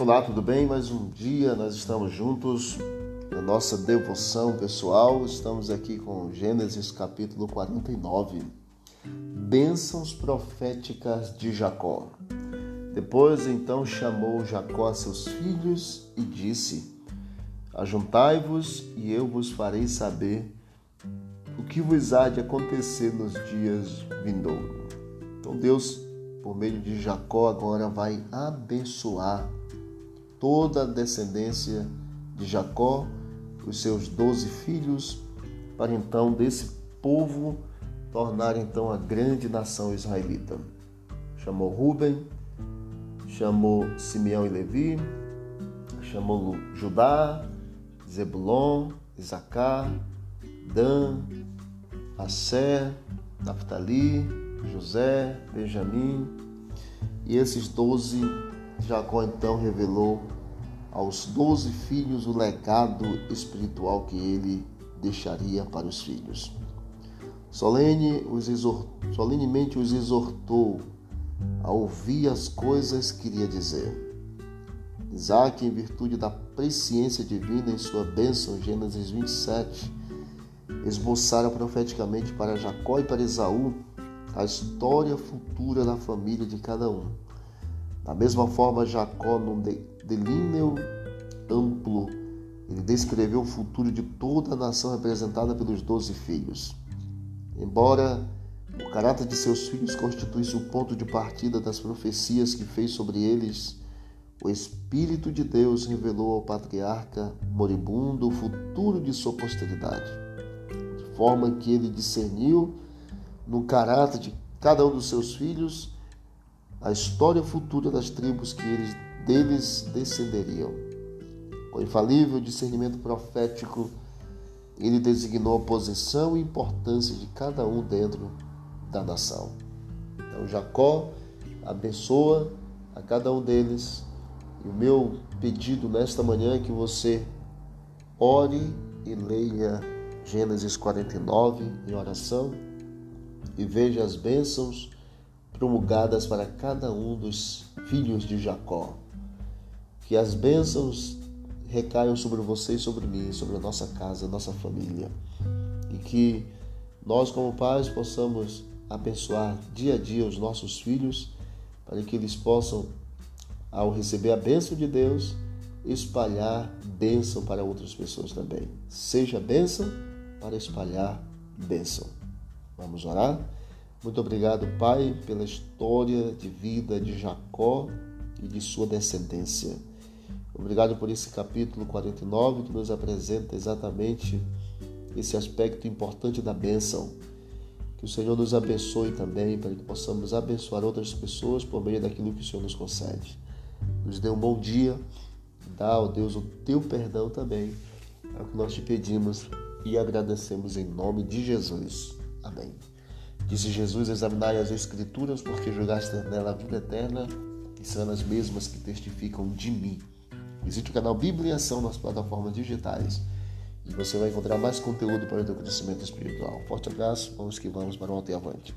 Olá, tudo bem? Mais um dia nós estamos juntos na nossa devoção pessoal. Estamos aqui com Gênesis capítulo 49. Bênçãos proféticas de Jacó. Depois então chamou Jacó a seus filhos e disse: Ajuntai-vos e eu vos farei saber o que vos há de acontecer nos dias vindouros. Então Deus, por meio de Jacó, agora vai abençoar toda a descendência de Jacó, os seus doze filhos, para então desse povo tornar então a grande nação israelita. Chamou Ruben, chamou Simeão e Levi, chamou Judá, Zebulon, Isacar, Dan, Assé, Naphtali, José, Benjamim. E esses doze, Jacó então revelou aos doze filhos o legado espiritual que ele deixaria para os filhos. Solene os exortou, solenemente os exortou a ouvir as coisas que queria dizer. Isaac, em virtude da presciência divina em sua bênção, Gênesis 27, esboçara profeticamente para Jacó e para Esaú a história futura da família de cada um. Da mesma forma, Jacó, num delíneo amplo, ele descreveu o futuro de toda a nação representada pelos doze filhos. Embora o caráter de seus filhos constituísse o ponto de partida das profecias que fez sobre eles, o Espírito de Deus revelou ao patriarca moribundo o futuro de sua posteridade, de forma que ele discerniu no caráter de cada um dos seus filhos a história futura das tribos que eles deles descenderiam. Com infalível discernimento profético, ele designou a posição e importância de cada um dentro da nação. Então Jacó abençoa a cada um deles. E o meu pedido nesta manhã é que você ore e leia Gênesis 49 em oração e veja as bênçãos promulgadas para cada um dos filhos de Jacó. Que as bênçãos recaiam sobre você e sobre mim, sobre a nossa casa, nossa família. E que nós, como pais, possamos abençoar dia a dia os nossos filhos, para que eles possam, ao receber a bênção de Deus, espalhar bênção para outras pessoas também. Seja bênção para espalhar bênção. Vamos orar? Muito obrigado, Pai, pela história de vida de Jacó e de sua descendência. Obrigado por esse capítulo 49 que nos apresenta exatamente esse aspecto importante da bênção. Que o Senhor nos abençoe também para que possamos abençoar outras pessoas por meio daquilo que o Senhor nos concede. Nos dê um bom dia, dá, ó Deus, o teu perdão também. É o que nós te pedimos e agradecemos em nome de Jesus. Amém. Disse Jesus: Examinai as Escrituras, porque julgaste nela a vida eterna, e são as mesmas que testificam de mim. Visite o canal Bíblia Ação nas plataformas digitais e você vai encontrar mais conteúdo para o teu crescimento espiritual. Forte abraço, vamos que vamos para ontem avante.